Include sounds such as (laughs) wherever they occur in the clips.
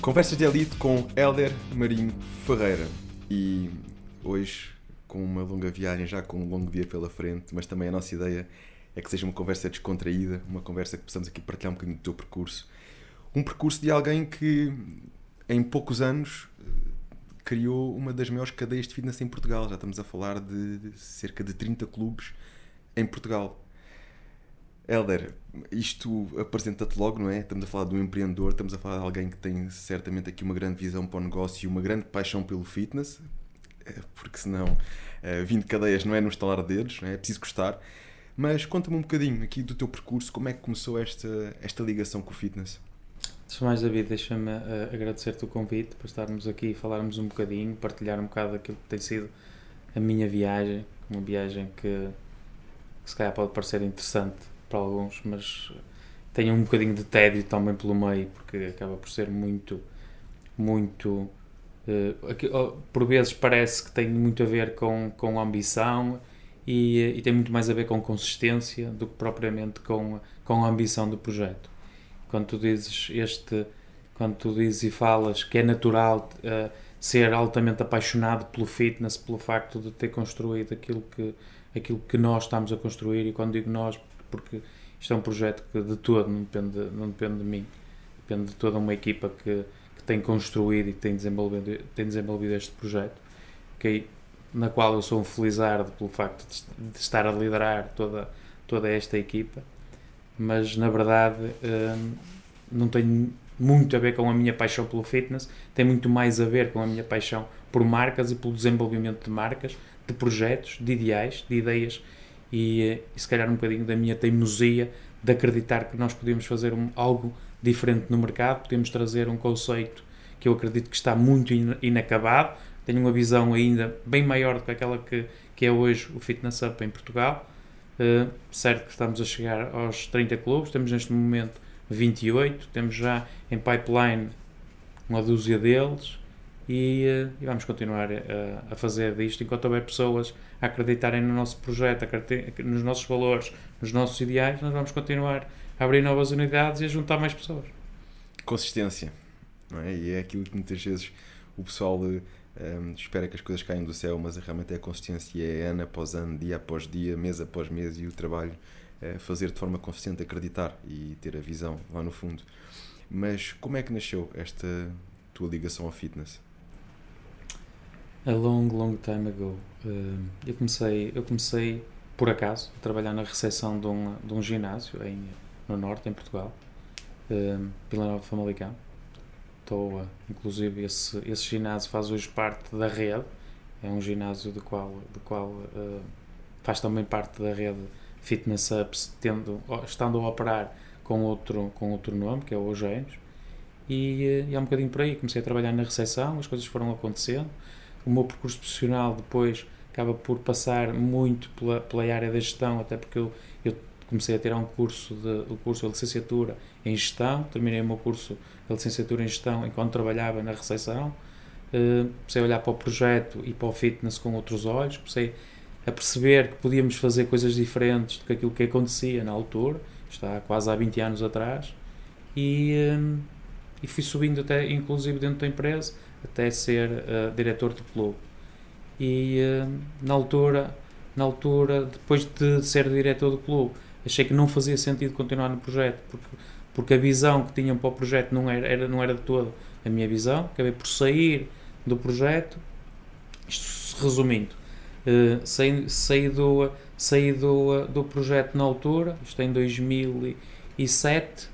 Conversas de Elite com Hélder Marinho Ferreira. E hoje, com uma longa viagem, já com um longo dia pela frente, mas também a nossa ideia é que seja uma conversa descontraída, uma conversa que possamos aqui partilhar um bocadinho do teu percurso. Um percurso de alguém que, em poucos anos, criou uma das maiores cadeias de fitness em Portugal. Já estamos a falar de cerca de 30 clubes em Portugal. Helder, isto apresenta-te logo, não é? Estamos a falar de um empreendedor, estamos a falar de alguém que tem certamente aqui uma grande visão para o negócio e uma grande paixão pelo fitness, eh, porque senão 20 eh, cadeias não é no estalar de dedos, é? é preciso gostar. Mas conta-me um bocadinho aqui do teu percurso, como é que começou esta, esta ligação com o fitness? Antes de mais, David, deixa-me uh, agradecer-te o convite para estarmos aqui e falarmos um bocadinho, partilhar um bocado daquilo que tem sido a minha viagem, uma viagem que, que se calhar pode parecer interessante para alguns, mas tenho um bocadinho de tédio também pelo meio, porque acaba por ser muito, muito. Uh, aqui, oh, por vezes parece que tem muito a ver com, com ambição e, e, tem muito mais a ver com consistência do que propriamente com, com a ambição do projeto. Quando tu dizes este, quando tu dizes e falas que é natural uh, ser altamente apaixonado pelo fitness, pelo facto de ter construído aquilo que, aquilo que nós estamos a construir, e quando digo nós, porque isto é um projeto que de todo não depende, não depende de mim, depende de toda uma equipa que, que tem construído e que tem desenvolvido, tem desenvolvido este projeto, na qual eu sou um felizardo pelo facto de, de estar a liderar toda, toda esta equipa, mas na verdade hum, não tem muito a ver com a minha paixão pelo fitness, tem muito mais a ver com a minha paixão por marcas e pelo desenvolvimento de marcas, de projetos, de ideais, de ideias e, e se calhar um bocadinho da minha teimosia de acreditar que nós podemos fazer um, algo diferente no mercado, podemos trazer um conceito que eu acredito que está muito inacabado, tenho uma visão ainda bem maior do que aquela que, que é hoje o Fitness Up em Portugal. Uh, certo que estamos a chegar aos 30 clubes, temos neste momento 28, temos já em pipeline uma dúzia deles e, uh, e vamos continuar a, a fazer disto enquanto houver pessoas a acreditarem no nosso projeto, nos nossos valores, nos nossos ideais, nós vamos continuar a abrir novas unidades e a juntar mais pessoas. Consistência, é? E é aquilo que muitas vezes o pessoal um, espera que as coisas caiam do céu, mas realmente é a consistência, é ano após ano, dia após dia, mês após mês e o trabalho é fazer de forma consistente, acreditar e ter a visão lá no fundo. Mas como é que nasceu esta tua ligação ao fitness? A long, long time ago. Eu comecei, eu comecei por acaso a trabalhar na recepção de um, de um ginásio em, no norte, em Portugal, uh, Vila Nova Famalicão. Estou, uh, inclusive, esse, esse ginásio faz hoje parte da rede. É um ginásio do qual, do qual uh, faz também parte da rede Fitness Ups, tendo, estando a operar com outro, com outro nome, que é o Ogénios. E, e há um bocadinho por aí comecei a trabalhar na recepção, as coisas foram acontecendo o meu percurso profissional depois acaba por passar muito pela, pela área da gestão, até porque eu, eu comecei a tirar um curso de, o curso de licenciatura em gestão, terminei o meu curso de licenciatura em gestão enquanto trabalhava na recepção, uh, comecei a olhar para o projeto e para o fitness com outros olhos, comecei a perceber que podíamos fazer coisas diferentes do que aquilo que acontecia na altura, está quase há 20 anos atrás, e, uh, e fui subindo até inclusive dentro da empresa, até ser uh, diretor do clube. E uh, na altura, na altura, depois de ser diretor do clube, achei que não fazia sentido continuar no projeto, porque, porque a visão que tinham para o projeto não era, era, não era de todo a minha visão. Acabei por sair do projeto, isto resumindo, uh, saí, saí, do, saí do, do projeto na altura, isto é em 2007,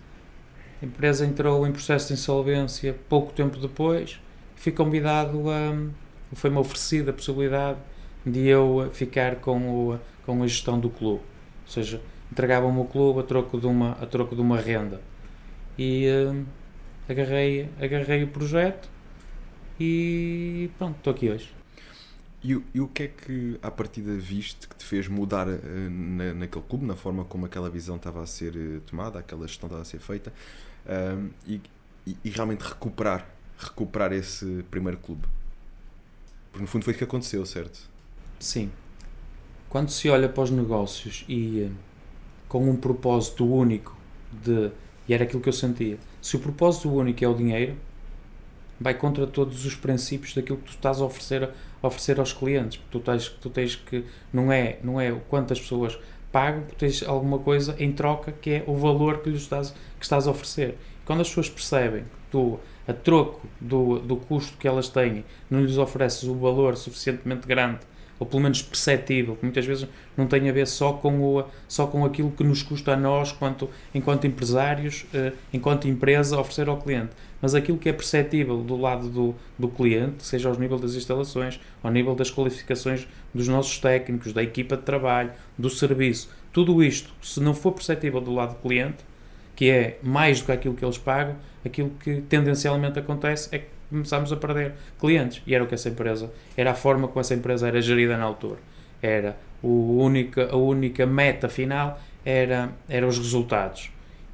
a empresa entrou em processo de insolvência pouco tempo depois, fui convidado a. Foi-me oferecida a possibilidade de eu ficar com, o, com a gestão do clube. Ou seja, entregavam-me o clube a troco de uma, a troco de uma renda. E uh, agarrei, agarrei o projeto e pronto, estou aqui hoje. E, e, o que é que, à partida, viste que te fez mudar uh, na, naquele clube, na forma como aquela visão estava a ser uh, tomada, aquela gestão estava a ser feita, uh, e, e, e, realmente recuperar recuperar esse primeiro clube? Porque no fundo foi o que aconteceu, certo? Sim. Quando se olha para os negócios e eh, com um propósito único de. E era aquilo que eu sentia. Se o propósito único é o dinheiro, vai contra todos os princípios daquilo que tu estás a oferecer, a oferecer aos clientes. Tu tens, tu tens que, não é, não é quantas pessoas pagam, porque tens alguma coisa em troca que é o valor que lhes estás, que estás a oferecer. Quando as pessoas percebem que tu, a troco do, do custo que elas têm, não lhes ofereces o valor suficientemente grande ou pelo menos perceptível, que muitas vezes não tem a ver só com, o, só com aquilo que nos custa a nós, quanto, enquanto empresários, eh, enquanto empresa, oferecer ao cliente, mas aquilo que é perceptível do lado do, do cliente, seja ao nível das instalações, ao nível das qualificações dos nossos técnicos, da equipa de trabalho, do serviço, tudo isto, se não for perceptível do lado do cliente, que é mais do que aquilo que eles pagam, aquilo que tendencialmente acontece é que começámos a perder clientes. E era o que essa empresa, era a forma como essa empresa era gerida na altura. Era o única, a única meta final era, era os resultados.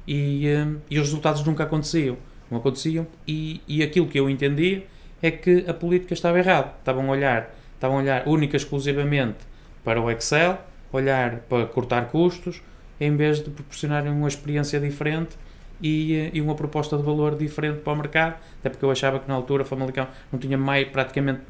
E, um, e os resultados nunca aconteciam. Não aconteciam. E, e aquilo que eu entendia é que a política estava errada. Estavam a olhar, estavam a olhar única e exclusivamente para o Excel, olhar para cortar custos, em vez de proporcionarem uma experiência diferente e, eh, e, uma proposta de valor diferente para o mercado, até porque eu achava que na altura o Famalicão não tinha mais, praticamente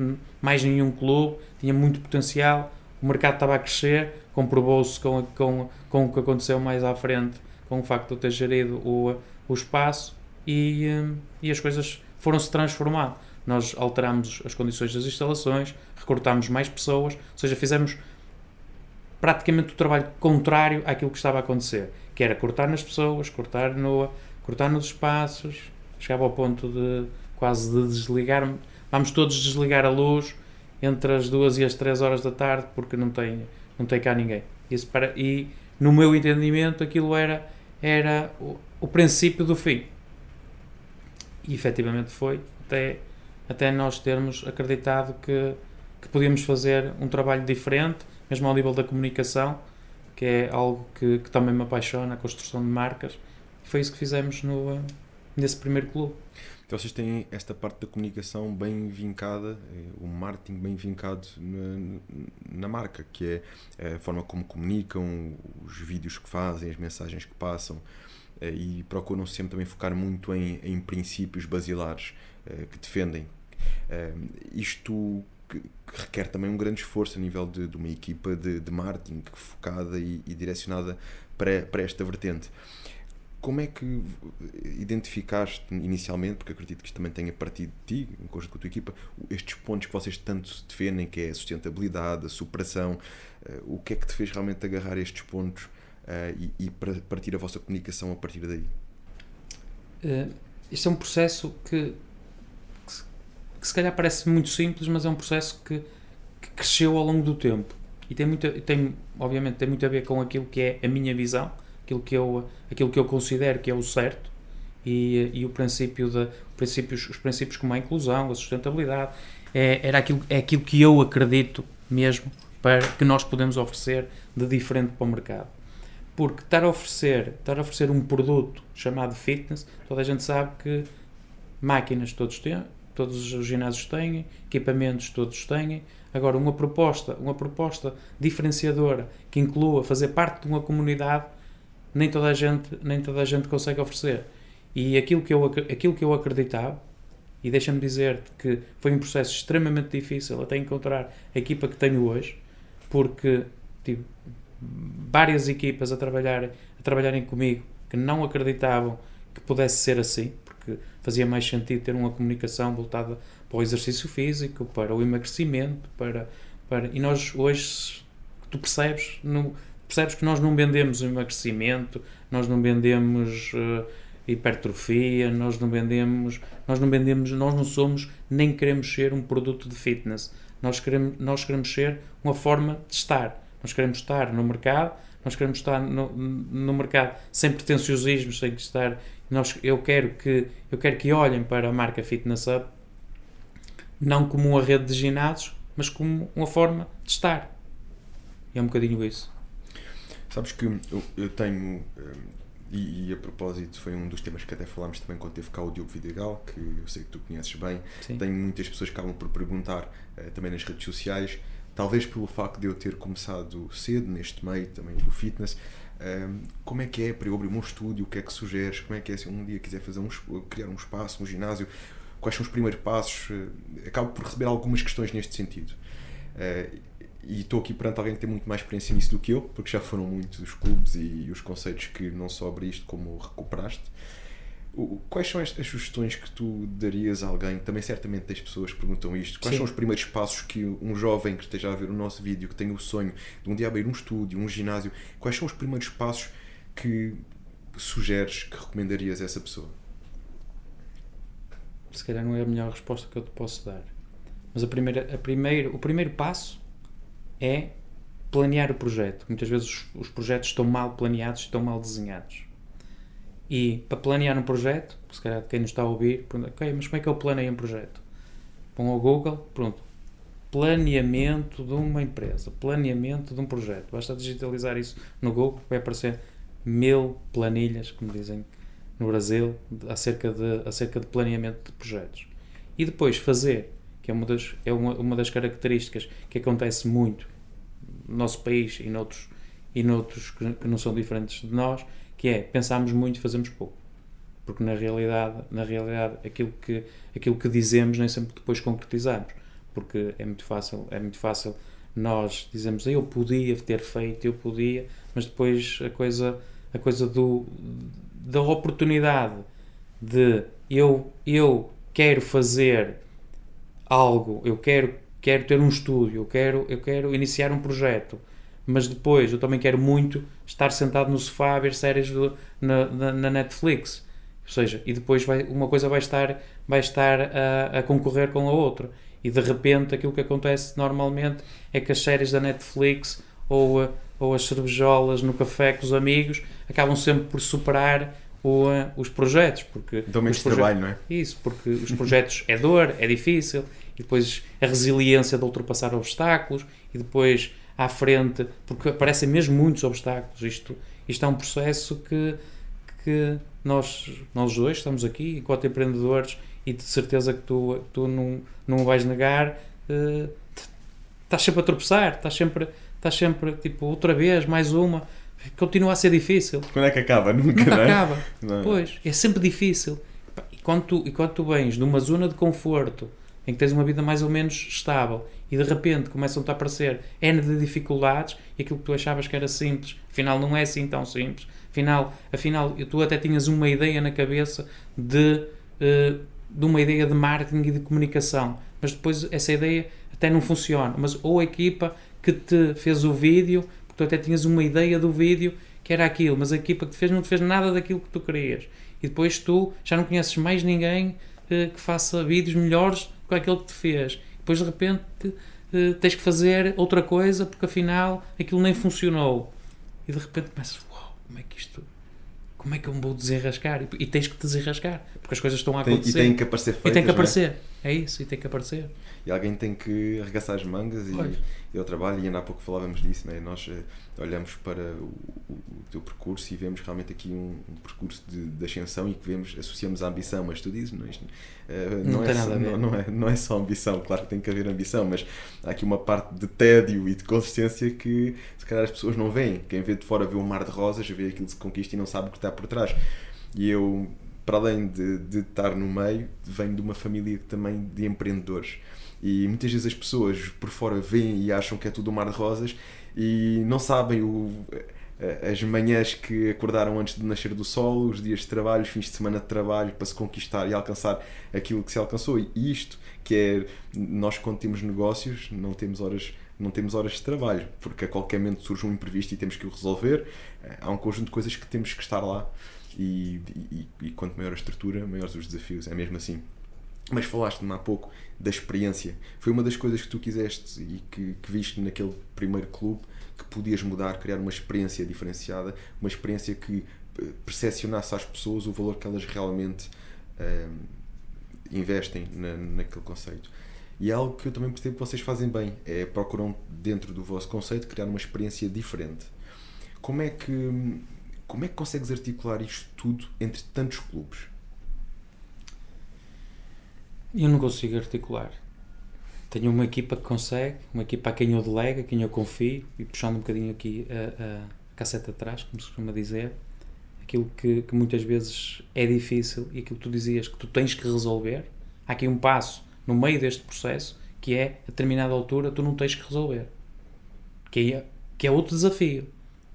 mais nenhum clube, tinha muito potencial, o mercado estava a crescer, comprovou-se com, com, com o que aconteceu mais à frente, com o facto de eu ter gerido o, o espaço e, eh, e as coisas foram-se transformando. Nós alterámos as condições das instalações, recortámos mais pessoas, ou seja, fizemos praticamente o trabalho contrário àquilo que estava a acontecer que era cortar nas pessoas, cortar, no, cortar nos espaços, chegava ao ponto de quase de desligar, vamos todos desligar a luz entre as duas e as três horas da tarde porque não tem, não tem cá ninguém. Isso para, e no meu entendimento aquilo era, era o, o princípio do fim. E efetivamente foi, até, até nós termos acreditado que, que podíamos fazer um trabalho diferente, mesmo ao nível da comunicação, que é algo que, que também me apaixona, a construção de marcas. Foi isso que fizemos no, nesse primeiro clube. Então vocês têm esta parte da comunicação bem vincada, eh, o marketing bem vincado na, na, marca, que é a forma como comunicam, os vídeos que fazem, as mensagens que passam eh, e procuram sempre também focar muito em, em princípios basilares eh, que defendem. Isto que, que, requer também um grande esforço a nível de, de uma equipa de, de marketing focada e, e, direcionada para, para esta vertente. Como é que identificaste inicialmente, porque acredito que isto também tenha partido de ti, em conjunto com a tua equipa, estes pontos que vocês tanto defendem, que é a sustentabilidade, a superação, uh, o que é que te fez realmente agarrar estes pontos uh, e, partir a vossa comunicação a partir daí? Uh, isto é um processo que que se calhar parece muito simples, mas é um processo que, que cresceu ao longo do tempo. E tem, muito, tem, obviamente, tem muito a ver com aquilo que é a minha visão, aquilo que eu, aquilo que eu considero que é o certo e, e o princípio de, princípios, os princípios como a inclusão, a sustentabilidade, é, era aquilo, é aquilo que eu acredito mesmo para que nós podemos oferecer de diferente para o mercado. Porque estar a oferecer, estar a oferecer um produto chamado fitness, toda a gente sabe que máquinas todos têm, todos os ginásios têm, equipamentos todos têm. Agora, uma proposta, uma proposta diferenciadora que inclua fazer parte de uma comunidade, nem toda a gente, nem toda a gente consegue oferecer. E aquilo que eu, aquilo que eu acreditava, e deixa-me dizer-te que foi um processo extremamente difícil até encontrar a equipa que tenho hoje, porque tive várias equipas a, trabalhar, a trabalharem comigo que não acreditavam que pudesse ser assim, fazia mais sentido ter uma comunicação voltada para o exercício físico, para o emagrecimento, para, para e nós hoje tu percebes, percebes que nós não vendemos emagrecimento, nós não vendemos uh, hipertrofia, nós não vendemos, nós não vendemos, nós não somos nem queremos ser um produto de fitness. Nós queremos, nós queremos ser uma forma de estar. Nós queremos estar no mercado, nós queremos estar no, no mercado sem pretenciosismo, sem estar nós, eu, quero que, eu quero que olhem para a marca Fitness Up não como uma rede de ginásios, mas como uma forma de estar. E é um bocadinho isso. Sabes que eu, eu tenho, eh, e, e, a propósito, foi um dos temas que até falámos também quando teve cá o Diogo Vidigal, que eu sei que tu conheces bem. Sim. Tenho muitas pessoas que acabam por perguntar uh, também nas redes sociais, talvez pelo facto de eu ter começado cedo neste meio também do fitness, como é que é para eu abrir um estúdio? O que é que sugeres? Como é que é se um dia quiser fazer um, criar um espaço, um ginásio? quais são os primeiros passos? Uh, acabo por receber algumas questões neste sentido. Uh, e estou aqui perante alguém que tem muito mais experiência nisso do que eu, porque já foram muitos os clubes e, os conceitos que não só abriste como recuperaste. Quais são as, sugestões que tu darias a alguém? Também certamente tens pessoas que perguntam isto. Quais Sim. são os primeiros passos que um jovem que esteja a ver o nosso vídeo, que tenha o sonho de um dia abrir um estúdio, um ginásio, quais são os primeiros passos que sugeres, que recomendarias a essa pessoa? Se calhar não é a melhor resposta que eu te posso dar. Mas a primeira, a primeiro, o primeiro passo é planear o projeto. Muitas vezes os, os projetos estão mal planeados, estão mal desenhados e para planear um projeto, se calhar quem nos está a ouvir, pergunta, ok, mas como é que eu planeio um projeto? Vão ao Google, pronto. Planeamento de uma empresa, planeamento de um projeto. Basta digitalizar isso no Google, vai aparecer mil planilhas, como dizem no Brasil, acerca de, acerca de planeamento de projetos. E depois fazer, que é uma das, é uma, uma das características que acontece muito no nosso país e noutros, e noutros que, que não são diferentes de nós, que é pensamos muito e fazemos pouco. Porque na realidade na realidade aquilo que aquilo que dizemos nem sempre depois concretizamos. Porque é muito fácil é muito fácil nós dizemos eu podia ter feito eu podia mas depois a coisa a coisa do da oportunidade de eu eu quero fazer algo eu quero quero ter um estúdio eu quero eu quero iniciar um projeto mas depois eu também quero muito estar sentado no sofá a ver séries do, na, na, na, Netflix. Ou seja, e depois vai, uma coisa vai estar, vai estar a, a, concorrer com a outra. E de repente aquilo que acontece normalmente é que as séries da Netflix ou, ou as cervejolas no café com os amigos acabam sempre por superar o, os projetos. Porque Dão menos trabalho, não é? Isso, porque os projetos é dor, é difícil, e depois a resiliência de ultrapassar obstáculos, e depois à frente, porque aparecem mesmo muitos obstáculos. Isto, isto é um processo que, que nós, nós dois estamos aqui, enquanto empreendedores, e de certeza que tu, tu não, não vais negar, uh, estás sempre a tropeçar, estás sempre, estás sempre tipo, outra vez, mais uma. Continua a ser difícil. Quando é que acaba? (laughs) Nunca, Nunca não é? acaba. Não. Pois, é sempre difícil. E quando, tu, e quando tu vens de uma zona de conforto em que tens uma vida mais ou menos estável e de repente começam-te a aparecer N de dificuldades e aquilo que tu achavas que era simples, afinal não é assim tão simples. Afinal, afinal tu até tinhas uma ideia na cabeça de, uh, de uma ideia de marketing e de comunicação, mas depois essa ideia até não funciona. Mas ou a equipa que te fez o vídeo, porque tu até tinhas uma ideia do vídeo que era aquilo, mas a equipa que te fez não te fez nada daquilo que tu querias. E depois tu já não conheces mais ninguém uh, que faça vídeos melhores do que aquele que te fez depois de repente uh, tens que fazer outra coisa porque afinal aquilo nem funcionou. E de repente começas, uau, como é que isto. Como é que eu me vou desenrascar? E, e tens que desenrascar, porque as coisas estão a acontecer. Tem, e tem que aparecer feitas, E que aparecer. É? É? isso, e tem que aparecer. E alguém tem que arregaçar as mangas e, e o trabalho, e ainda há pouco falávamos disso, né? nós uh, olhamos para o, o, o, teu percurso e vemos realmente aqui um, um percurso de, de, ascensão e que vemos, associamos a ambição, mas tu dizes, não, isto, uh, não, não, é só, não, não, é, não é só ambição, claro que tem que haver ambição, mas há aqui uma parte de tédio e de consistência que se calhar as pessoas não veem. Quem vê de fora vê um mar de rosas, vê aquilo que se conquista e não sabe o que está por trás. E eu, para além de, de estar no meio, venho de uma família também de empreendedores. E muitas vezes as pessoas por fora veem e acham que é tudo um mar de rosas e não sabem o, as manhãs que acordaram antes de nascer do sol, os dias de trabalho, os fins de semana de trabalho para se conquistar e alcançar aquilo que se alcançou. E isto que é nós quando temos negócios não temos horas não temos horas de trabalho porque a qualquer momento surge um imprevisto e temos que o resolver. Há um conjunto de coisas que temos que estar lá e, e, e quanto maior a estrutura, maiores os desafios. É mesmo assim. Mas falaste-me há pouco da experiência. Foi uma das coisas que tu quiseste e que, que viste naquele primeiro clube que podias mudar, criar uma experiência diferenciada, uma experiência que eh, percepcionasse às pessoas o valor que elas realmente ehm, investem na, naquele conceito. E é algo que eu também percebo que vocês fazem bem, é procuram dentro do vosso conceito criar uma experiência diferente. Como é que como é que consegues articular isto tudo entre tantos clubes? Eu não consigo articular. Tenho uma equipa que consegue, uma equipa a quem eu delego, a quem eu confio, e puxando um bocadinho aqui a, a, casseta atrás, como se costuma dizer, aquilo que, que, muitas vezes é difícil e aquilo que tu dizias que tu tens que resolver, há aqui um passo no meio deste processo que é, a determinada altura, tu não tens que resolver. Que é, que é outro desafio.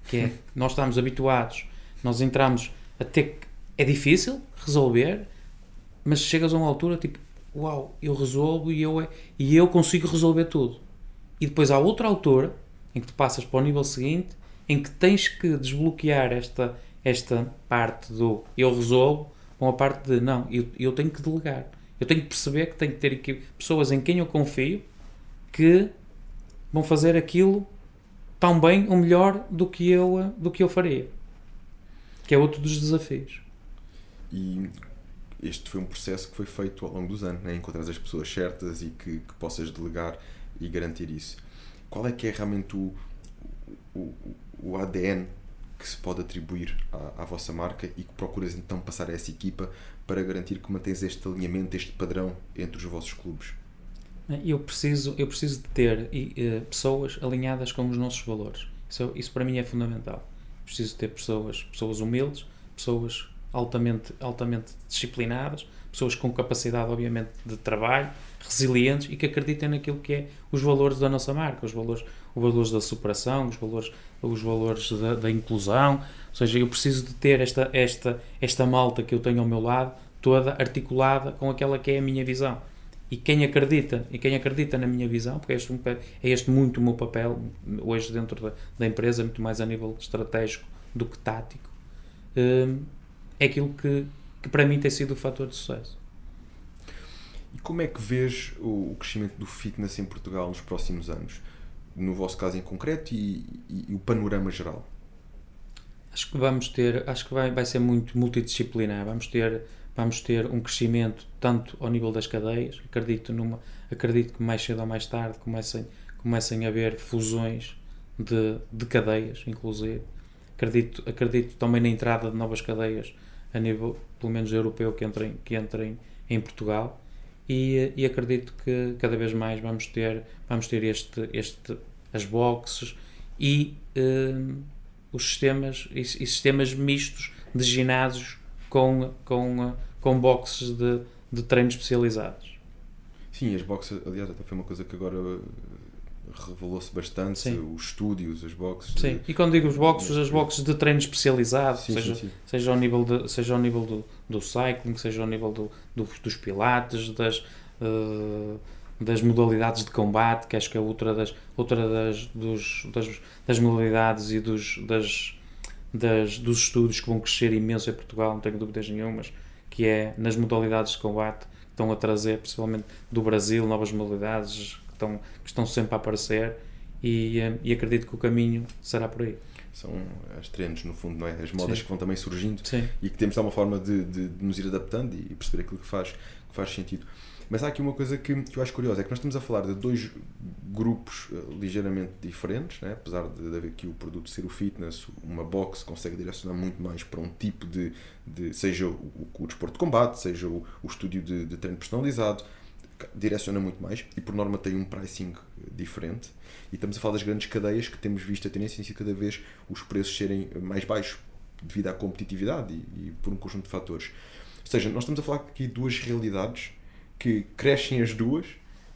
Que é, nós estamos habituados, nós entramos a ter que. É difícil resolver, mas chegas a uma altura tipo, uau, eu resolvo e eu, é, e eu consigo resolver tudo. E depois há outra altura em que tu passas para o nível seguinte em que tens que desbloquear esta, esta parte do eu resolvo com a parte de não, eu, eu tenho que delegar. Eu tenho que perceber que tenho que ter aqui pessoas em quem eu confio que vão fazer aquilo tão bem ou melhor do que eu, do que eu faria. Que é outro dos desafios. E este foi um processo que foi feito ao longo dos anos, né? encontrar as pessoas certas e que, que possas delegar e garantir isso. Qual é que é realmente o, o, o ADN que se pode atribuir à, à, vossa marca e que procuras então passar a essa equipa para garantir que mantens este alinhamento, este padrão entre os vossos clubes? Eu preciso, eu preciso de ter uh, pessoas alinhadas com os nossos valores. Isso, isso para mim é fundamental. Preciso ter pessoas, pessoas humildes, pessoas altamente, altamente disciplinadas, pessoas com capacidade, obviamente, de trabalho, resilientes e que acreditem naquilo que é os valores da nossa marca, os valores, os valores da superação, os valores, os valores da, da inclusão. Ou seja, eu preciso de ter esta, esta, esta malta que eu tenho ao meu lado toda articulada com aquela que é a minha visão. E quem acredita, e quem acredita na minha visão, porque é este, é este muito o meu papel hoje dentro da, da empresa, muito mais a nível estratégico do que tático, hum, é aquilo que, que para mim tem sido o fator de sucesso. E como é que vês o, crescimento do fitness em Portugal nos próximos anos? No vosso caso em concreto e, e, e o panorama geral? Acho que vamos ter, acho que vai, vai ser muito multidisciplinar. Vamos ter, vamos ter um crescimento tanto ao nível das cadeias. Acredito numa, acredito que mais cedo ou mais tarde comecem, comecem a haver fusões de, de cadeias, inclusive. Acredito, acredito também na entrada de novas cadeias a nível, pelo menos europeu, que entrem, que entrem em Portugal. E, e acredito que cada vez mais vamos ter, vamos ter este, este, as boxes e uh, os sistemas e, e, sistemas mistos de ginásios com, com, com boxes de, de treinos especializados. Sim, as boxes, aliás, até foi uma coisa que agora revelou-se bastante sim. os estúdios, as boxes. Sim, de, e quando digo os boxes, as boxes de treino especializado, sim, seja, sim, seja ao nível, de, seja ao nível do, do cycling, seja ao nível do, do dos pilates, das, uh, das modalidades de combate, que acho que é outra das, outra das, dos, das, das modalidades e dos, das, das, dos estudos que vão crescer imenso em Portugal, não tenho dúvidas nenhumas, que é nas modalidades de combate que estão a trazer, principalmente do Brasil, novas modalidades, estão, que estão sempre a aparecer e, eh, e acredito que o caminho será por aí são as trends, no fundo, não é? as modas Sim. que vão também surgindo Sim. e que temos de uma forma de, de, de, nos ir adaptando e perceber aquilo que faz, que faz sentido. Mas há aqui uma coisa que, que eu acho curiosa: é que nós estamos a falar de dois grupos uh, ligeiramente diferentes, né? apesar de, de haver aqui o produto ser o fitness, uma box consegue direcionar muito mais para um tipo de. de seja o, o desporto de combate, seja o, o estúdio de, de treino personalizado, direciona muito mais e por norma tem um pricing diferente e estamos a falar das grandes cadeias que temos visto a tendência em cada vez os preços serem mais baixos devido à competitividade e, e, por um conjunto de fatores. Ou seja, nós estamos a falar aqui de duas realidades que crescem as duas,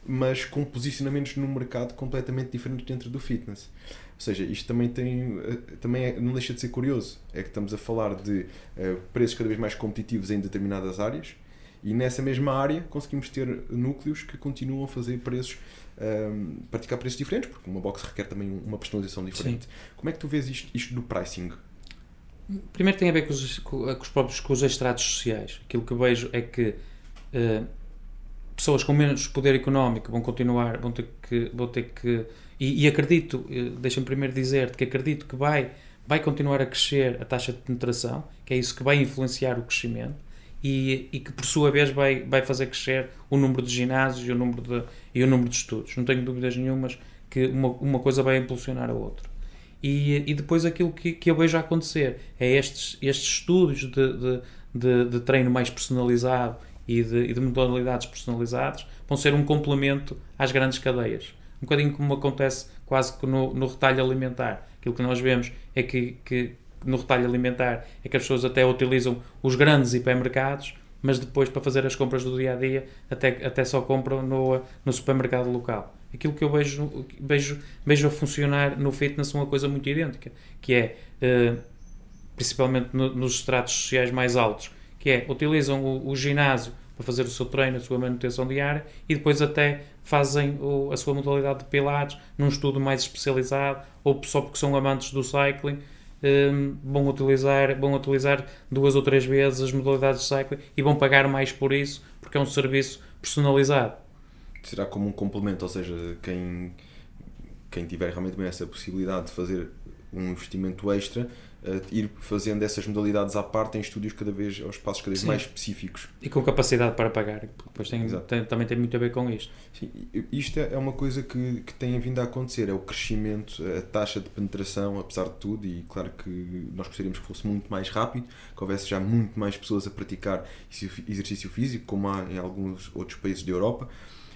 mas com posicionamentos no mercado completamente diferentes dentro do fitness. Ou seja, isto também tem eh, também é, não deixa de ser curioso. É que estamos a falar de uh, preços cada vez mais competitivos em determinadas áreas, e nessa mesma área conseguimos ter núcleos que continuam a fazer preços, um, praticar preços diferentes, porque uma box requer também uma personalização diferente. Sim. Como é que tu vês isto, isto do pricing? Primeiro tem a ver com os, com os próprios com os estratos sociais. Aquilo que vejo é que uh, pessoas com menos poder económico vão continuar, vão ter que. Vão ter que e, e acredito, uh, deixa-me primeiro dizer que acredito que vai, vai continuar a crescer a taxa de penetração, que é isso que vai influenciar o crescimento e, e, que por sua vez vai, vai fazer crescer o número de ginásios e o número de, e o número de estudos. Não tenho dúvidas nenhumas que uma, uma coisa vai impulsionar a outra. E, e depois aquilo que, que eu vejo acontecer é estes, estes estudos de, de, de, de treino mais personalizado e de, e de modalidades personalizadas vão ser um complemento às grandes cadeias. Um bocadinho como acontece quase que no, no retalho alimentar. Aquilo que nós vemos é que, que no retalho alimentar é que as pessoas até utilizam os grandes hipermercados, mas depois para fazer as compras do dia a dia até, até só compram no, no supermercado local. Aquilo que eu vejo, vejo, vejo a funcionar no fitness uma coisa muito idêntica, que é, uh, principalmente no, nos estratos sociais mais altos, que é, utilizam o, o ginásio para fazer o seu treino, a sua manutenção diária e depois até fazem o, a sua modalidade de pilates num estudo mais especializado ou só porque são amantes do cycling um, vão, utilizar, vão utilizar duas ou três vezes as modalidades de cycling e vão pagar mais por isso porque é um serviço personalizado. Será como um complemento, ou seja, quem, quem tiver realmente essa possibilidade de fazer um investimento extra ir fazendo essas modalidades à parte em estúdios cada vez, aos passos cada vez Sim. mais específicos. E com capacidade para pagar, depois tem, tem, também tem muito a ver com isto. Sim, isto é, é uma coisa que, que tem vindo a acontecer, é o crescimento, a taxa de penetração, apesar de tudo, e claro que nós gostaríamos que fosse muito mais rápido, que houvesse já muito mais pessoas a praticar exercício físico, como há em alguns outros países da Europa,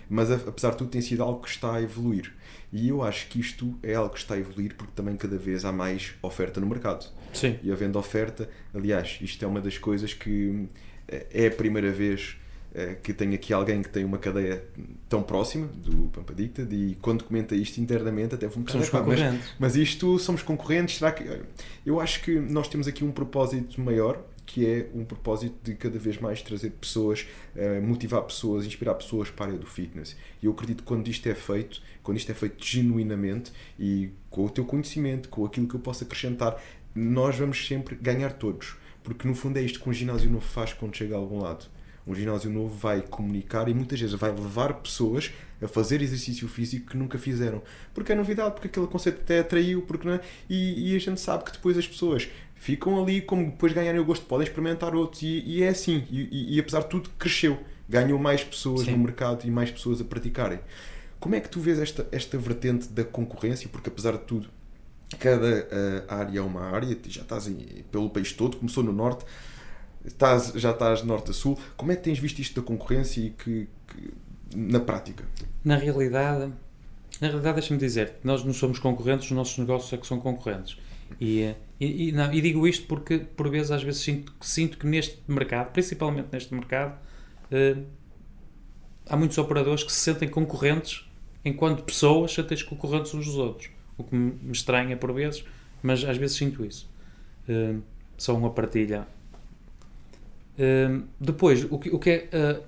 mas apesar de tudo tem sido algo que está a evoluir. E eu acho que isto é algo que está a evoluir porque também cada vez há mais oferta no mercado. Sim. E havendo oferta, aliás, isto é uma das coisas que eh, é a primeira vez eh, que tenho aqui alguém que tem uma cadeia tão próxima do Pampadicta e quando comenta isto internamente até vou um Somos concorrentes. Mas, mas isto somos concorrentes, será que eu acho que nós temos aqui um propósito maior que é um propósito de cada vez mais trazer pessoas, uh, motivar pessoas, inspirar pessoas para a área do fitness. E eu acredito que quando isto é feito, quando isto é feito genuinamente e com o teu conhecimento, com aquilo que eu posso acrescentar, nós vamos sempre ganhar todos. Porque no fundo é isto que um ginásio novo faz quando chega a algum lado. Um ginásio novo vai comunicar e muitas vezes vai levar pessoas a fazer exercício físico que nunca fizeram. Porque é novidade, porque aquele conceito até atraiu, porque não é? e, e a gente sabe que depois as pessoas ficam ali, como depois ganharem o gosto, podem experimentar outros. E, e é assim. E, e, e, apesar de tudo, cresceu. Ganhou mais pessoas Sim. no mercado e mais pessoas a praticarem. Como é que tu vês esta, esta vertente da concorrência? Porque apesar de tudo, cada uh, área é uma área, já estás em, pelo país todo, começou no norte, estás, já estás de norte a sul. Como é que tens visto isto da concorrência e que, que na prática? Na realidade, na realidade deixa-me dizer, nós não somos concorrentes, os nossos negócios é que são concorrentes. E, e, e, não, e digo isto porque, por vezes, às vezes sinto, sinto que neste mercado, principalmente neste mercado, uh, há muitos operadores que se sentem concorrentes enquanto pessoas sentem-se concorrentes uns dos outros. O que me estranha por vezes, mas às vezes sinto isso. Uh, só uma partilha. Uh, depois, o que, o que é. Uh,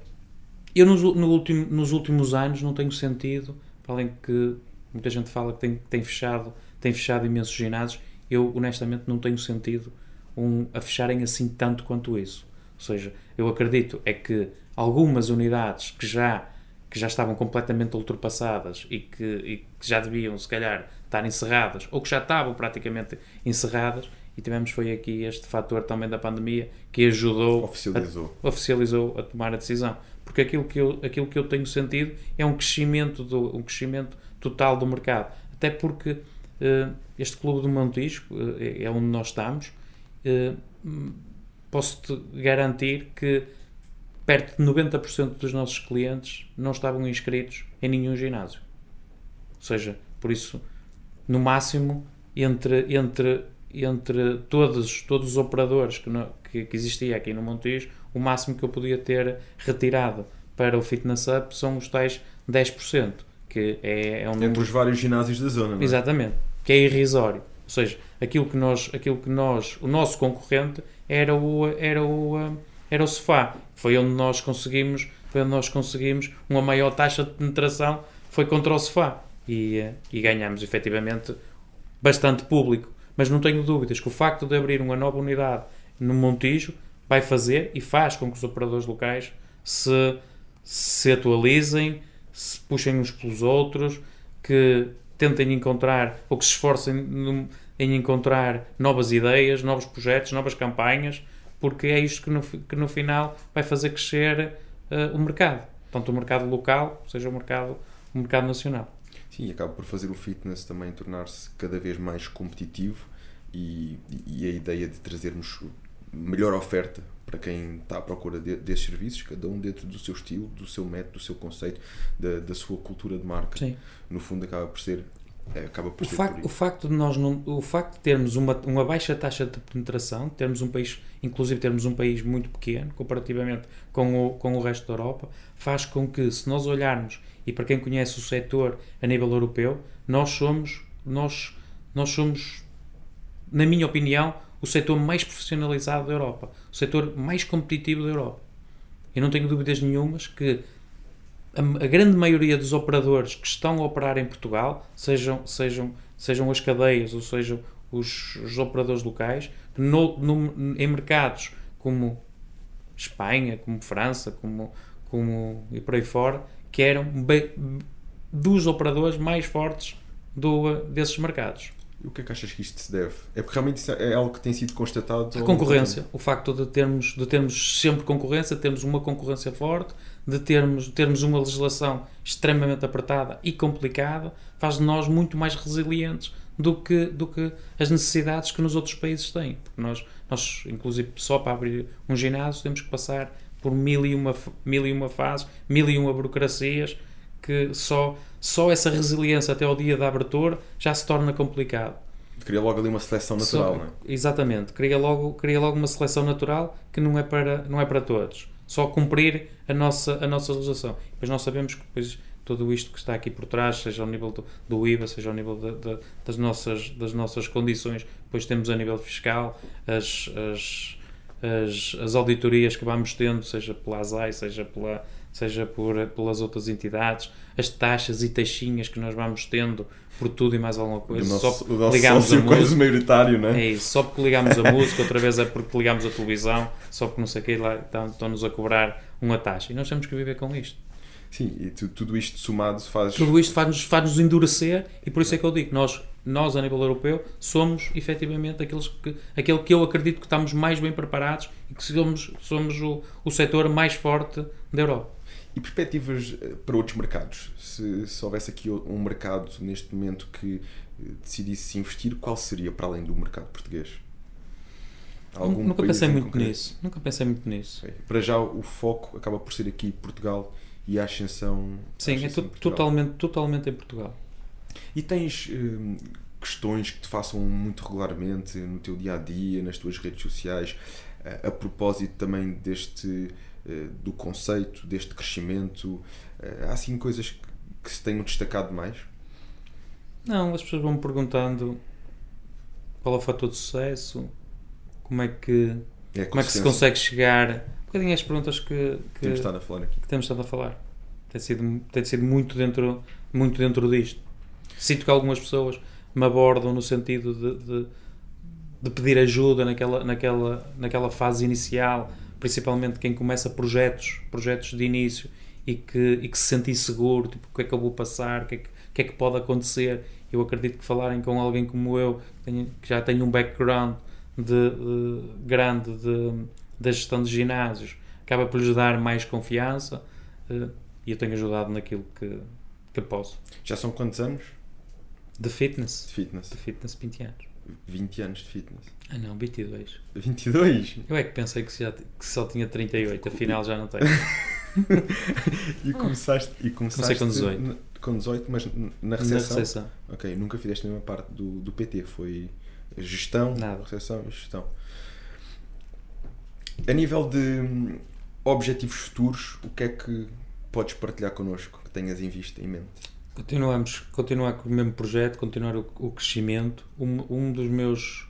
eu nos, no último, nos últimos anos não tenho sentido, além que muita gente fala que tem, tem, fechado, tem fechado imensos ginásios, eu honestamente não tenho sentido um, a fecharem assim tanto quanto isso. Ou seja, eu acredito é que algumas unidades que já, que já estavam completamente ultrapassadas e que, e que já deviam, se calhar, estar encerradas ou que já estavam praticamente encerradas, e tivemos foi aqui este fator também da pandemia que ajudou oficializou a, oficializou. a tomar a decisão. Porque aquilo que eu aquilo que eu tenho sentido é um crescimento do um crescimento total do mercado. Até porque uh, este clube do Montijo, uh, é onde nós estamos, uh, posso-te garantir que perto de 90% dos nossos clientes não estavam inscritos em nenhum ginásio. Ou seja, por isso, no máximo, entre, entre, entre todos, todos os operadores que, no, que, que existia aqui no Montijo, o máximo que eu podia ter retirado para o Fitness Up são os tais 10% que é, é um Entre os vários ginásios da zona, não é? Exatamente, que é irrisório. Ou seja, aquilo que nós, aquilo que nós, o nosso concorrente era o, era o, era o sofá. Foi onde nós conseguimos, foi onde nós conseguimos uma maior taxa de penetração, foi contra o sofá. E, e ganhamos efetivamente bastante público. Mas não tenho dúvidas que o facto de abrir uma nova unidade no Montijo vai fazer e faz com que os operadores locais se, se atualizem, se puxem uns pelos outros, que tentem encontrar ou que se esforcem em encontrar novas ideias, novos projetos, novas campanhas, porque é isto que no, que no final vai fazer crescer uh, o mercado, tanto o mercado local, seja o mercado, o mercado nacional. Sim, acaba por fazer o fitness também tornar-se cada vez mais competitivo e, e a ideia de trazermos melhor oferta para quem está à procura de, desses serviços, cada um dentro do seu estilo, do seu método, do seu conceito, da, da sua cultura de marca. Sim. No fundo, acaba por ser é, acaba por O facto, o facto de nós não, o facto de termos uma, uma baixa taxa de penetração, termos um país, inclusive termos um país muito pequeno comparativamente com o, com o resto da Europa, faz com que se nós olharmos e para quem conhece o setor a nível europeu, nós somos nós nós somos na minha opinião o setor mais profissionalizado da Europa, o setor mais competitivo da Europa. Eu não tenho dúvidas nenhumas que a, a grande maioria dos operadores que estão a operar em Portugal, sejam, sejam, sejam as cadeias ou sejam os, os operadores locais, no, no- em mercados como Espanha, como França, como, como e por aí fora, que eram dos operadores mais fortes do, desses mercados. E o que é que achas que isto se deve? É porque realmente isso é algo que tem sido constatado. A concorrência, o facto de termos, de termos sempre concorrência, termos uma concorrência forte, de termos, termos uma legislação extremamente apertada e complicada, faz de nós muito mais resilientes do que, do que as necessidades que nos outros países têm. Porque nós, nós, inclusive, só para abrir um ginásio temos que passar por mil e uma, mil e uma fases, mil e uma burocracias, que só, só essa resiliência até ao dia da abertura já se torna complicado. Cria logo ali uma seleção natural, Só- não é? Exatamente. Cria logo, cria logo uma seleção natural que não é para, não é para todos. Só cumprir a nossa, a nossa legislação. Depois nós sabemos que depois tudo isto que está aqui por trás, seja ao nível do, do IVA, seja ao nível da- da- das, nossas, das nossas condições, depois temos a nível fiscal, as, as, as, as auditorias que vamos tendo, seja pela ASAI, seja, pela, seja por, pelas outras entidades, as taxas e taxinhas que nós vamos tendo por tudo e mais alguma coisa. nosso, Só nosso ligamos a sócio quase música. maioritário, não é? É isso, só porque ligamos a (laughs) música, outra vez é porque ligamos a televisão, só porque não sei o que, lá estão- estão-nos a cobrar uma taxa. E nós temos que viver com isto. Sim, e tu- tudo isto somado faz. Tudo isto faz-nos faz endurecer e por isso é que eu digo, nós, nós a nível europeu, somos efetivamente aqueles que, aquele que eu acredito que estamos mais bem preparados e que somos, somos o, o setor mais forte da Europa. E perspectivas eh, para outros mercados? Se, se houvesse aqui um mercado neste momento que eh, decidisse investir, qual seria para além do mercado português? Algum Nunca pensei muito concreto? nisso. Nunca pensei muito nisso. Para já o foco acaba por ser aqui Portugal e a ascensão. a Sim, é ascensão to- de Portugal. totalmente, totalmente em Portugal. E tens hum, questões que te façam muito regularmente no teu dia a dia, nas tuas redes sociais, a, a propósito também deste eh, do conceito, deste crescimento? Eh, há assim coisas que, se tenham destacado mais? Não, as pessoas vão me perguntando qual é o fator de sucesso, como é que, É como é que se consegue chegar. Um bocadinho as perguntas que, que que, temos estado a falar aqui. que temos estado a falar. Tem sido, tem sido muito, dentro, muito dentro disto. Sinto que algumas pessoas me abordam no sentido de, de, de pedir ajuda naquela, naquela, naquela fase inicial, principalmente quem começa projetos, projetos de início e que, e que se sente inseguro, tipo, o que é que eu vou passar, o que é que, que, é que pode acontecer. Eu acredito que falarem com alguém como eu, que, já tem um background de, de- grande de, da gestão de ginásios, acaba por lhes dar mais confiança eh, e eu tenho ajudado naquilo que, que posso. Já são quantos anos De fitness. de fitness? De fitness, 20 anos. 20 anos de fitness. Ah não, 22. 22? Eu é que pensei que, já, que só tinha 38, afinal já não tenho. (laughs) E começaste, e começaste com 18. na- com 18, mas na Na recepção? recepção. Ok, nunca fizeste nenhuma parte do, do PT, foi gestão, Nada. recepção e gestão. A nível de hum, objetivos futuros, o que é que podes partilhar connosco que tenhas em vista, em mente? Continuamos, continuar com o mesmo projeto, continuar o, o crescimento. Um, um dos meus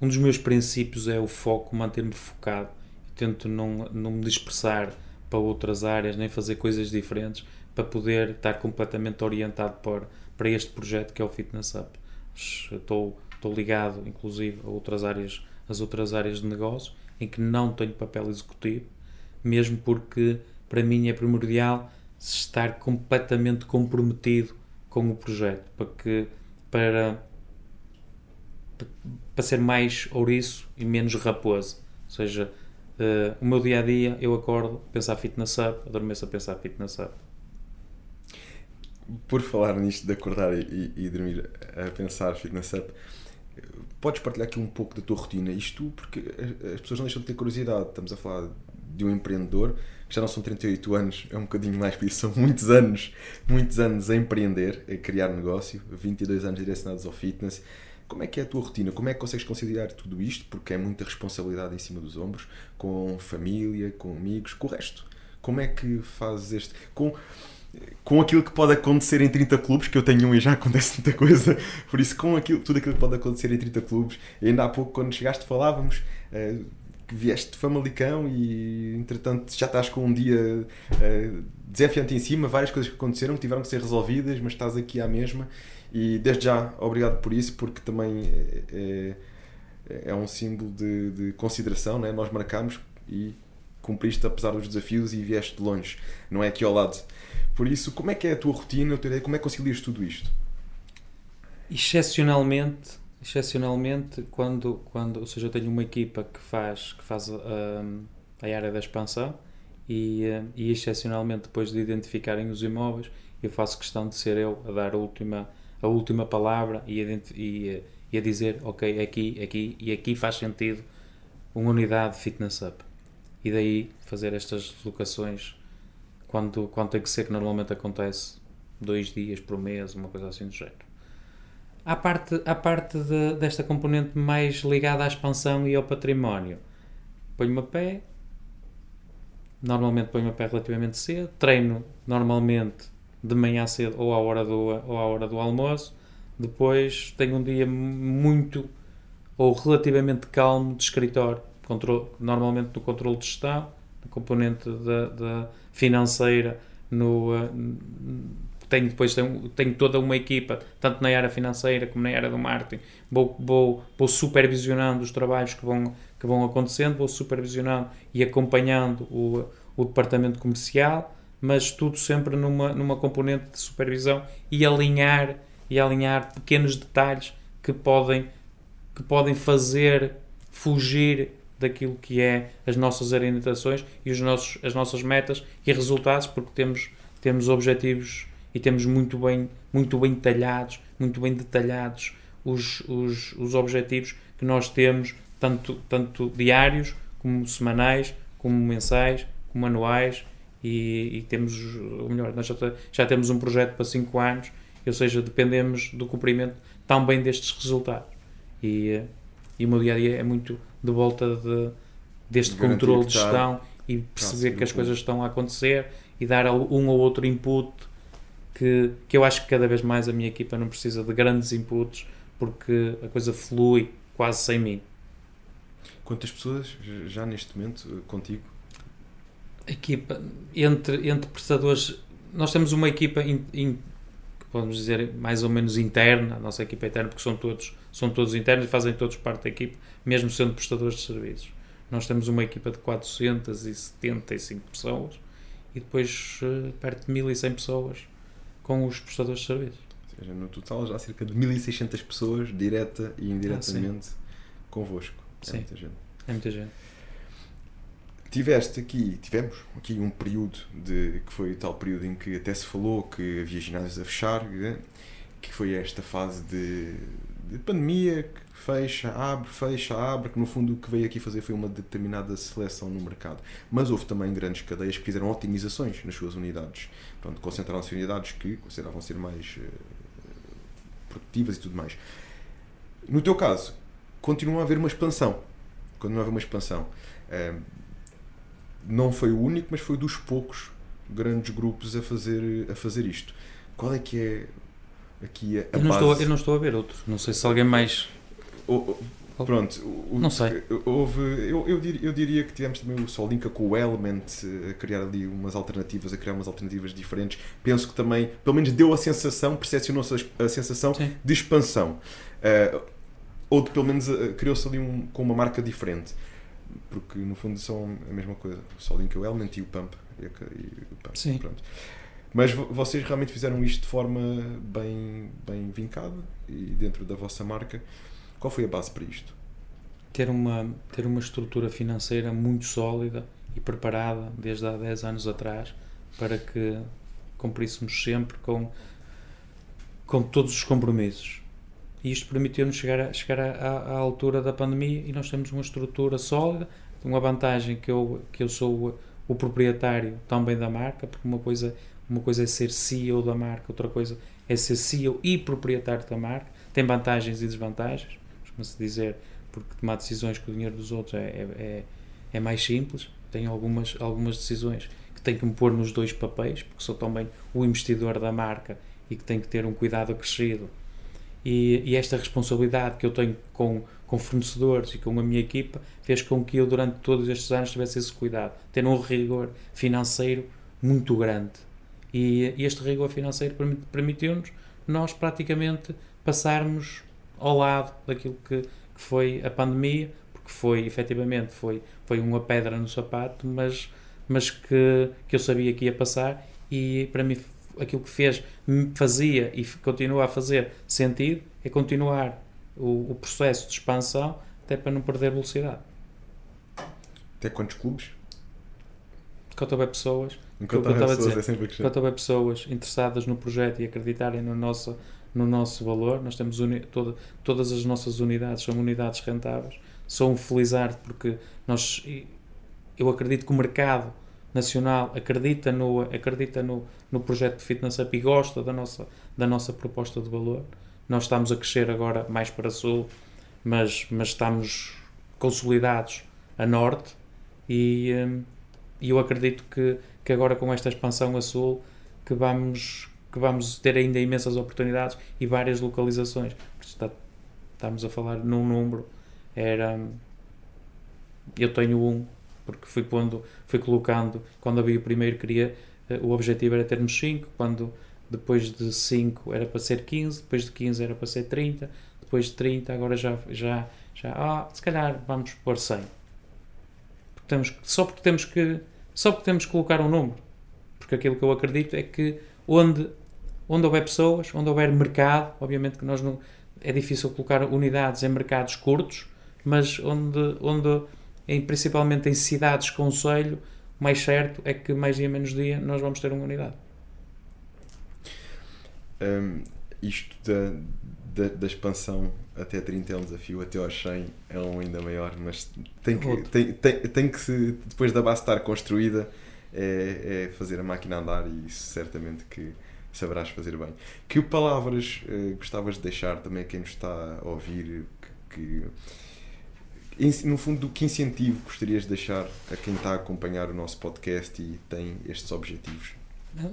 um dos meus princípios é o foco, manter-me focado. Tento não, não me dispersar para outras áreas, nem fazer coisas diferentes, para poder estar completamente orientado para, para este projeto que é o Fitness Up. Estou, estou ligado, inclusive, a outras áreas, as outras áreas de negócio, em que não tenho papel executivo, mesmo porque para mim é primordial estar completamente comprometido com o projeto para que para para ser mais ouriço e menos raposo ou seja eh, o meu dia a dia eu acordo a pensar fitness up adormeço a pensar fitness up Por falar nisto de acordar e, e dormir a pensar fitness up, podes partilhar aqui um pouco da tua rotina? Isto porque as pessoas não deixam de ter curiosidade. Estamos a falar de um empreendedor que já não são 38 anos, é um bocadinho mais, porque são muitos anos, muitos anos a empreender, a criar negócio, 22 anos direcionados ao fitness. Como é que é a tua rotina? Como é que consegues conciliar tudo isto? Porque é muita responsabilidade em cima dos ombros, com família, com amigos, com o resto. Como é que fazes este. Com, com aquilo que pode acontecer em 30 clubes, que eu tenho um e já acontece muita coisa, por isso, com aquilo, tudo aquilo que pode acontecer em 30 clubes, ainda há pouco, quando chegaste, falávamos. Uh, que vieste de Famalicão e entretanto já estás com um dia uh, desafiante em cima, várias coisas que aconteceram que tiveram que ser resolvidas, mas estás aqui à mesma e desde já obrigado por isso, porque também é, é, é um símbolo de, de consideração, né? nós marcamos e cumpriste apesar dos desafios e vieste de longe, não é aqui ao lado. Por isso, como é que é a tua rotina, como é que concilias tudo isto? Excepcionalmente, excepcionalmente quando, quando ou seja, eu tenho uma equipa que faz, que faz um, a área da expansão e, hum, e excepcionalmente depois de identificarem os imóveis eu faço questão de ser eu a dar a última, a última palavra e a, e, e a dizer ok, aqui, aqui e aqui faz sentido uma unidade fitness up. E daí fazer estas locações quando, quando tem que ser que normalmente acontece dois dias por mês, uma coisa assim do género à parte, à parte de, desta componente mais ligada à expansão e ao património. Ponho-me a pé, normalmente ponho-me a pé relativamente cedo, treino normalmente de manhã cedo ou à hora do, ou à hora do almoço, depois tenho um dia muito ou relativamente calmo de escritório, controle, normalmente no controle de gestão, na componente da, da financeira, no, tenho depois tenho, tenho, toda uma equipa, tanto na área financeira como na área do marketing, vou, vou, vou supervisionando os trabalhos que vão, que vão acontecendo, vou supervisionando e acompanhando o, o departamento comercial, mas tudo sempre numa, numa componente de supervisão e alinhar, e alinhar pequenos detalhes que podem, que podem fazer fugir daquilo que é as nossas orientações e os nossos, as nossas metas e resultados, porque temos, temos objetivos e temos muito bem, muito bem detalhados, muito bem detalhados os, os, os objetivos que nós temos, tanto, tanto diários, como semanais, como mensais, como anuais, e, e temos, ou melhor, nós já, já temos um projeto para 5 anos, ou seja, dependemos do cumprimento também destes resultados. E, e o meu dia a dia é muito de volta de, deste controle de gestão e perceber que as coisas estão a acontecer e dar um ou outro input que, que eu acho que cada vez mais a minha equipa não precisa de grandes inputs porque a coisa flui quase sem mim. Quantas pessoas já neste momento contigo? A equipa, entre, entre prestadores, nós temos uma equipa in, in, podemos dizer mais ou menos interna, a nossa equipa é interna, porque são todos, são todos internos e fazem todos parte da equipa, mesmo sendo prestadores de serviços. Nós temos uma equipa de 475 pessoas e depois uh, perto de 1100 pessoas com os prestadores de serviços. Ou seja, no total já há cerca de 1600 pessoas, direta e indiretamente, ah, convosco. É sim. muita gente. É muita gente. Tiveste aqui, tivemos aqui um período de que foi tal período em que até se falou que havia ginásios a fechar, né? que foi esta fase de, de pandemia, que fecha, abre, fecha, abre, que no fundo o que veio aqui fazer foi uma determinada seleção no mercado. Mas houve também grandes cadeias que fizeram otimizações nas suas unidades. Pronto, concentraram-se em unidades que consideravam ser mais uh, produtivas e tudo mais. No teu caso, continua a haver uma expansão. Continua a haver uma expansão. Uh, não foi o único, mas foi dos poucos grandes grupos a fazer, a fazer isto. Qual é que é aqui a, a eu não, base? Estou, eu não estou a ver outro. Não sei se alguém mais Pronto, o, não sei. Houve, eu, eu, diria, eu diria que tivemos também o Solinka com o Element a criar ali umas alternativas, a criar umas alternativas diferentes. Penso que também, pelo menos deu a sensação, percepcionou-se a, sensação Sim. de expansão. Uh, ou de, pelo menos uh, criou-se ali um, com uma marca diferente. Porque no fundo são a mesma coisa. O Solinka, o Element e o Pump. E, e o Pump Sim. Pronto. Mas vocês realmente fizeram isto de forma bem, bem vincada e dentro da vossa marca. Qual foi a base para isto? Ter uma, ter uma estrutura financeira muito sólida e preparada desde há 10 anos atrás para que cumpríssemos sempre com, com todos os compromissos. E isto permitiu-nos chegar, a, chegar à, à altura da pandemia e nós temos uma estrutura sólida. Uma vantagem que eu, que eu sou o proprietário também da marca, porque uma coisa, uma coisa é ser CEO da marca, outra coisa é ser CEO e proprietário da marca. Tem vantagens e desvantagens, costuma-se dizer, porque tomar decisões com o dinheiro dos outros é, é, é, é mais simples. Tem algumas, algumas decisões que tenho que me pôr nos dois papéis, porque sou também o investidor da marca e que tenho que ter um cuidado acrescido. E, e esta responsabilidade que eu tenho com, com fornecedores e com a minha equipa fez com que eu, durante todos estes anos, tivesse esse cuidado, ter um rigor financeiro muito grande. E, e este rigor financeiro permitiu-nos, nós praticamente, passarmos ao lado daquilo que, que foi a pandemia, porque foi, efetivamente, foi, foi uma pedra no sapato, mas, mas que, que eu sabia que ia passar e para mim aquilo que fez, fazia e continua a fazer sentido é continuar o, o processo de expansão até para não perder velocidade. Até quantos clubes? Enquanto houver pessoas, Enquanto houver pessoas, é pessoas interessadas no projeto e acreditarem no nosso, no nosso valor, nós temos toda, todas as nossas unidades são unidades rentáveis. Sou um felizardo porque nós, eu acredito que o mercado nacional acredita no, acredita no, no projeto de Fitness Up e gosta da nossa, da nossa proposta de valor. Nós estamos a crescer agora mais para sul, mas, mas estamos consolidados a norte e, hum, e eu acredito que, que agora com esta expansão a sul que vamos, que vamos ter ainda imensas oportunidades e várias localizações. Está, estamos a falar num número, era eu tenho um, porque fui pondo, fui colocando, quando havia o primeiro queria, eh, o objetivo era termos 5, quando depois de 5 era para ser 15, depois de 15 era para ser 30, depois de 30 agora já, já, já ah, se calhar vamos pôr 100. Porque temos, só porque temos que só porque temos que colocar um número. Porque aquilo que eu acredito é que onde, onde houver pessoas, onde houver mercado, obviamente que nós não, é difícil colocar unidades em mercados curtos, mas onde, onde em, principalmente em cidades, conselho, mais certo é que mais dia menos dia nós vamos ter uma unidade. Um, isto da, da, da, expansão até 30 é um desafio, até aos 100 é um ainda maior, mas tem que, tem, tem, tem que se, depois da base estar construída, é, é, fazer a máquina andar e isso certamente que saberás fazer bem. Que palavras uh, gostavas de deixar também a quem nos está a ouvir, que, que no fundo, que incentivo gostarias de deixar a quem está a acompanhar o nosso podcast e tem estes objetivos?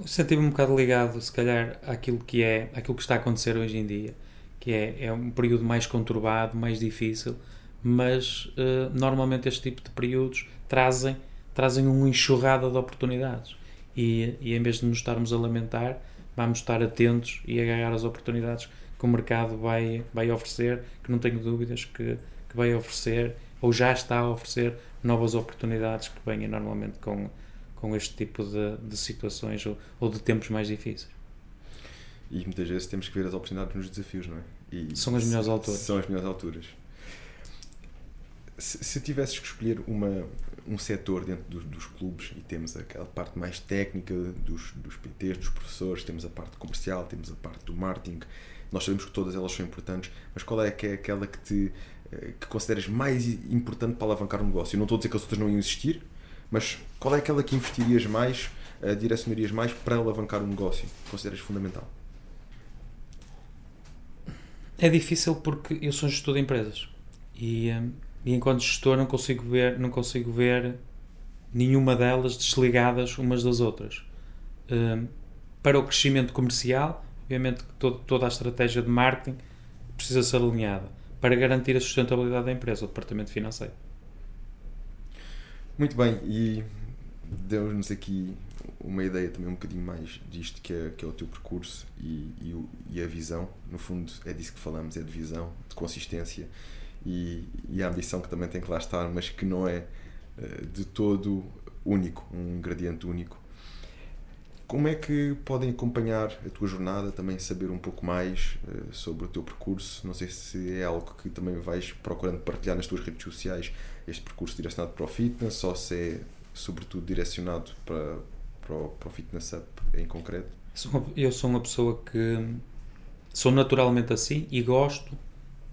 Senti-me um bocado ligado, se calhar, àquilo que é, àquilo que está a acontecer hoje em dia, que é, é um período mais conturbado, mais difícil, mas uh, normalmente este tipo de períodos trazem, trazem uma enxurrada de oportunidades. E, e em vez de nos estarmos a lamentar, vamos estar atentos e agarrar as oportunidades que o mercado vai, vai oferecer, que não tenho dúvidas que, que vai oferecer, ou já está a oferecer novas oportunidades que venham normalmente com com este tipo de, de situações ou, ou, de tempos mais difíceis. E muitas vezes temos que ver as oportunidades nos desafios, não é? E são as melhores alturas. São as melhores alturas. Se, se tivesses que escolher uma, um setor dentro do, dos clubes e temos aquela parte mais técnica dos, dos PTs, dos professores, temos a parte comercial, temos a parte do marketing, nós sabemos que todas elas são importantes, mas qual é que é aquela que te eh, que consideras mais importante para alavancar um negócio? Eu não estou a dizer que as outras não iam existir, mas qual é aquela que investirias mais, uh, direcionarias mais para alavancar o um negócio? Consideras fundamental? É difícil porque eu sou gestor de empresas e, um, e enquanto gestor não consigo ver não consigo ver nenhuma delas desligadas umas das outras. Um, para o crescimento comercial, obviamente todo, toda a estratégia de marketing precisa ser alinhada para garantir a sustentabilidade da empresa, o departamento financeiro. Muito bem, e deu-nos aqui uma ideia também um bocadinho mais disto que é, que é o teu percurso e, e, e, a visão. No fundo, é disso que falamos: é de visão, de consistência e, e a ambição que também tem que lá estar, mas que não é uh, de todo único, um ingrediente único. Como é que podem acompanhar a tua jornada, também saber um pouco mais uh, sobre o teu percurso? Não sei se é algo que também vais procurando partilhar nas tuas redes sociais, este percurso direcionado para o fitness, ou se é sobretudo direcionado para, para, o, para o Fitness Up em concreto? Eu sou uma pessoa que sou naturalmente assim e gosto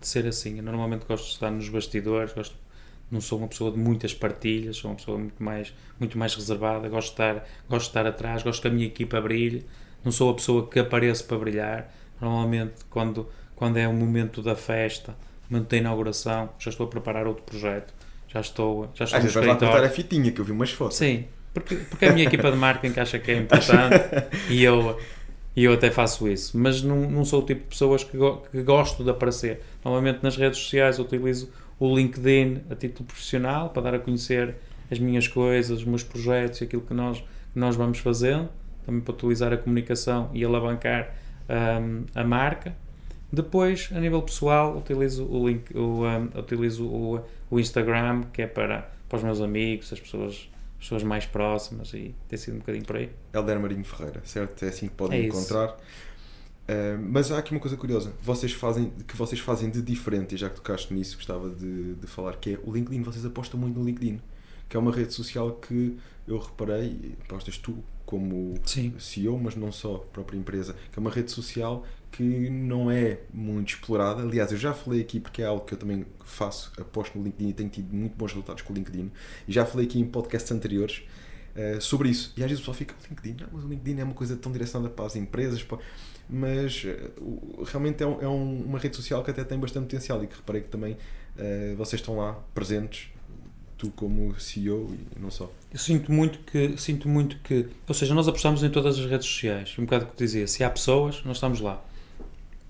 de ser assim. Eu normalmente gosto de estar nos bastidores, gosto não sou uma pessoa de muitas partilhas, sou uma pessoa muito mais, muito mais reservada, gosto de, estar, gosto de estar atrás, gosto que a minha equipa brilhe, não sou a pessoa que apareço para brilhar. Normalmente, quando, quando é o momento da festa, o momento da inauguração, já estou a preparar outro projeto, já estou, já estou Às no vezes vais lá escritório. a fitinha, que eu vi umas fotos. Sim, porque, porque a minha equipa de marketing acha que é importante (laughs) e eu, e eu até faço isso. Mas não, não sou o tipo de pessoas que, go- que gosto de aparecer. Normalmente nas redes sociais utilizo o LinkedIn a título profissional para dar a conhecer as minhas coisas, os meus projetos e aquilo que nós, que nós vamos fazendo. Também para utilizar a comunicação e alavancar hum, a marca. Depois, a nível pessoal, utilizo o, link, o, hum, utilizo o, o Instagram, que é para, para os meus amigos, as pessoas, as pessoas mais próximas, e tem sido um bocadinho por aí. Helder Marinho Ferreira, certo? É assim que podem É encontrar. Uh, mas há aqui uma coisa curiosa vocês fazem, que vocês fazem de diferente, e já que tocaste nisso, gostava de, de falar, que é o LinkedIn. Vocês apostam muito no LinkedIn, que é uma rede social que eu reparei, apostas tu como Sim. CEO, mas não só, a própria empresa, que é uma rede social que não é muito explorada. Aliás, eu já falei aqui porque é algo que eu também faço, aposto no LinkedIn e tenho tido muito bons resultados com o LinkedIn. E já falei aqui em podcasts anteriores eh, sobre isso. E às vezes o pessoal fica, o LinkedIn, ah, mas o LinkedIn é uma coisa tão direcionada para as empresas, para... mas o- realmente é, um- é um- uma rede social que até tem bastante potencial e que reparei que também eh, vocês estão lá presentes, tu como CEO e não só. Eu sinto muito que, sinto muito que, ou seja, nós apostamos em todas as redes sociais. Um bocado que eu dizia, se há pessoas, nós estamos lá.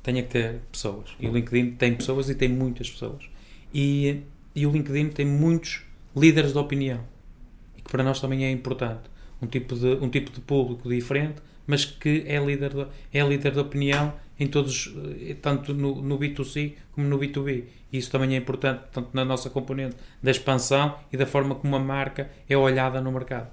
Tenha que ter pessoas. E o LinkedIn tem pessoas e tem muitas pessoas. E, e o LinkedIn tem muitos líderes de opinião. E que para nós também é importante. Um tipo de, um tipo de público diferente, mas que é líder de, é líder de opinião em todos, eh, tanto no, no B2C como no B2B. E isso também é importante, tanto na nossa componente da expansão e da forma como a marca é olhada no mercado.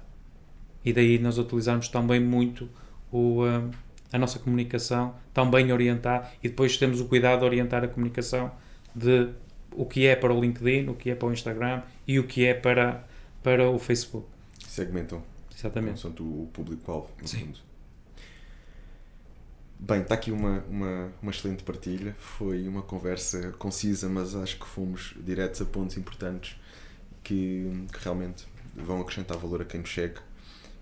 E daí nós utilizamos também muito o, ah, a nossa comunicação, tão bem orientar, e depois temos o cuidado de orientar a comunicação de o que é para o LinkedIn, o que é para o Instagram e o que é para, para o Facebook. Segmentam Exatamente. Portanto, o público-alvo, no Sim. fundo. Bem, está aqui uma, uma, uma excelente partilha. Foi uma conversa concisa, mas acho que fomos diretos a pontos importantes que, que realmente vão acrescentar valor a quem nos segue.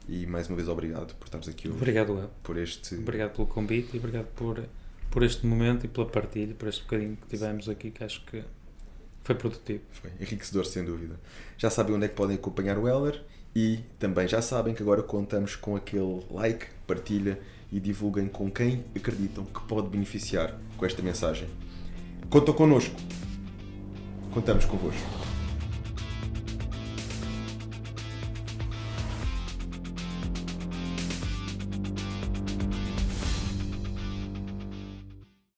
E mais uma vez, obrigado por estares aqui hoje, Obrigado, El. por este. Obrigado pelo convite e obrigado por, por este momento e pela partilha, por este bocadinho que tivemos aqui, que acho que foi produtivo. Foi enriquecedor, sem dúvida. Já sabem onde é que podem acompanhar o Heller e também já sabem que agora contamos com aquele like, partilha e divulguem com quem acreditam que pode beneficiar com esta mensagem. Contam connosco. Contamos convosco.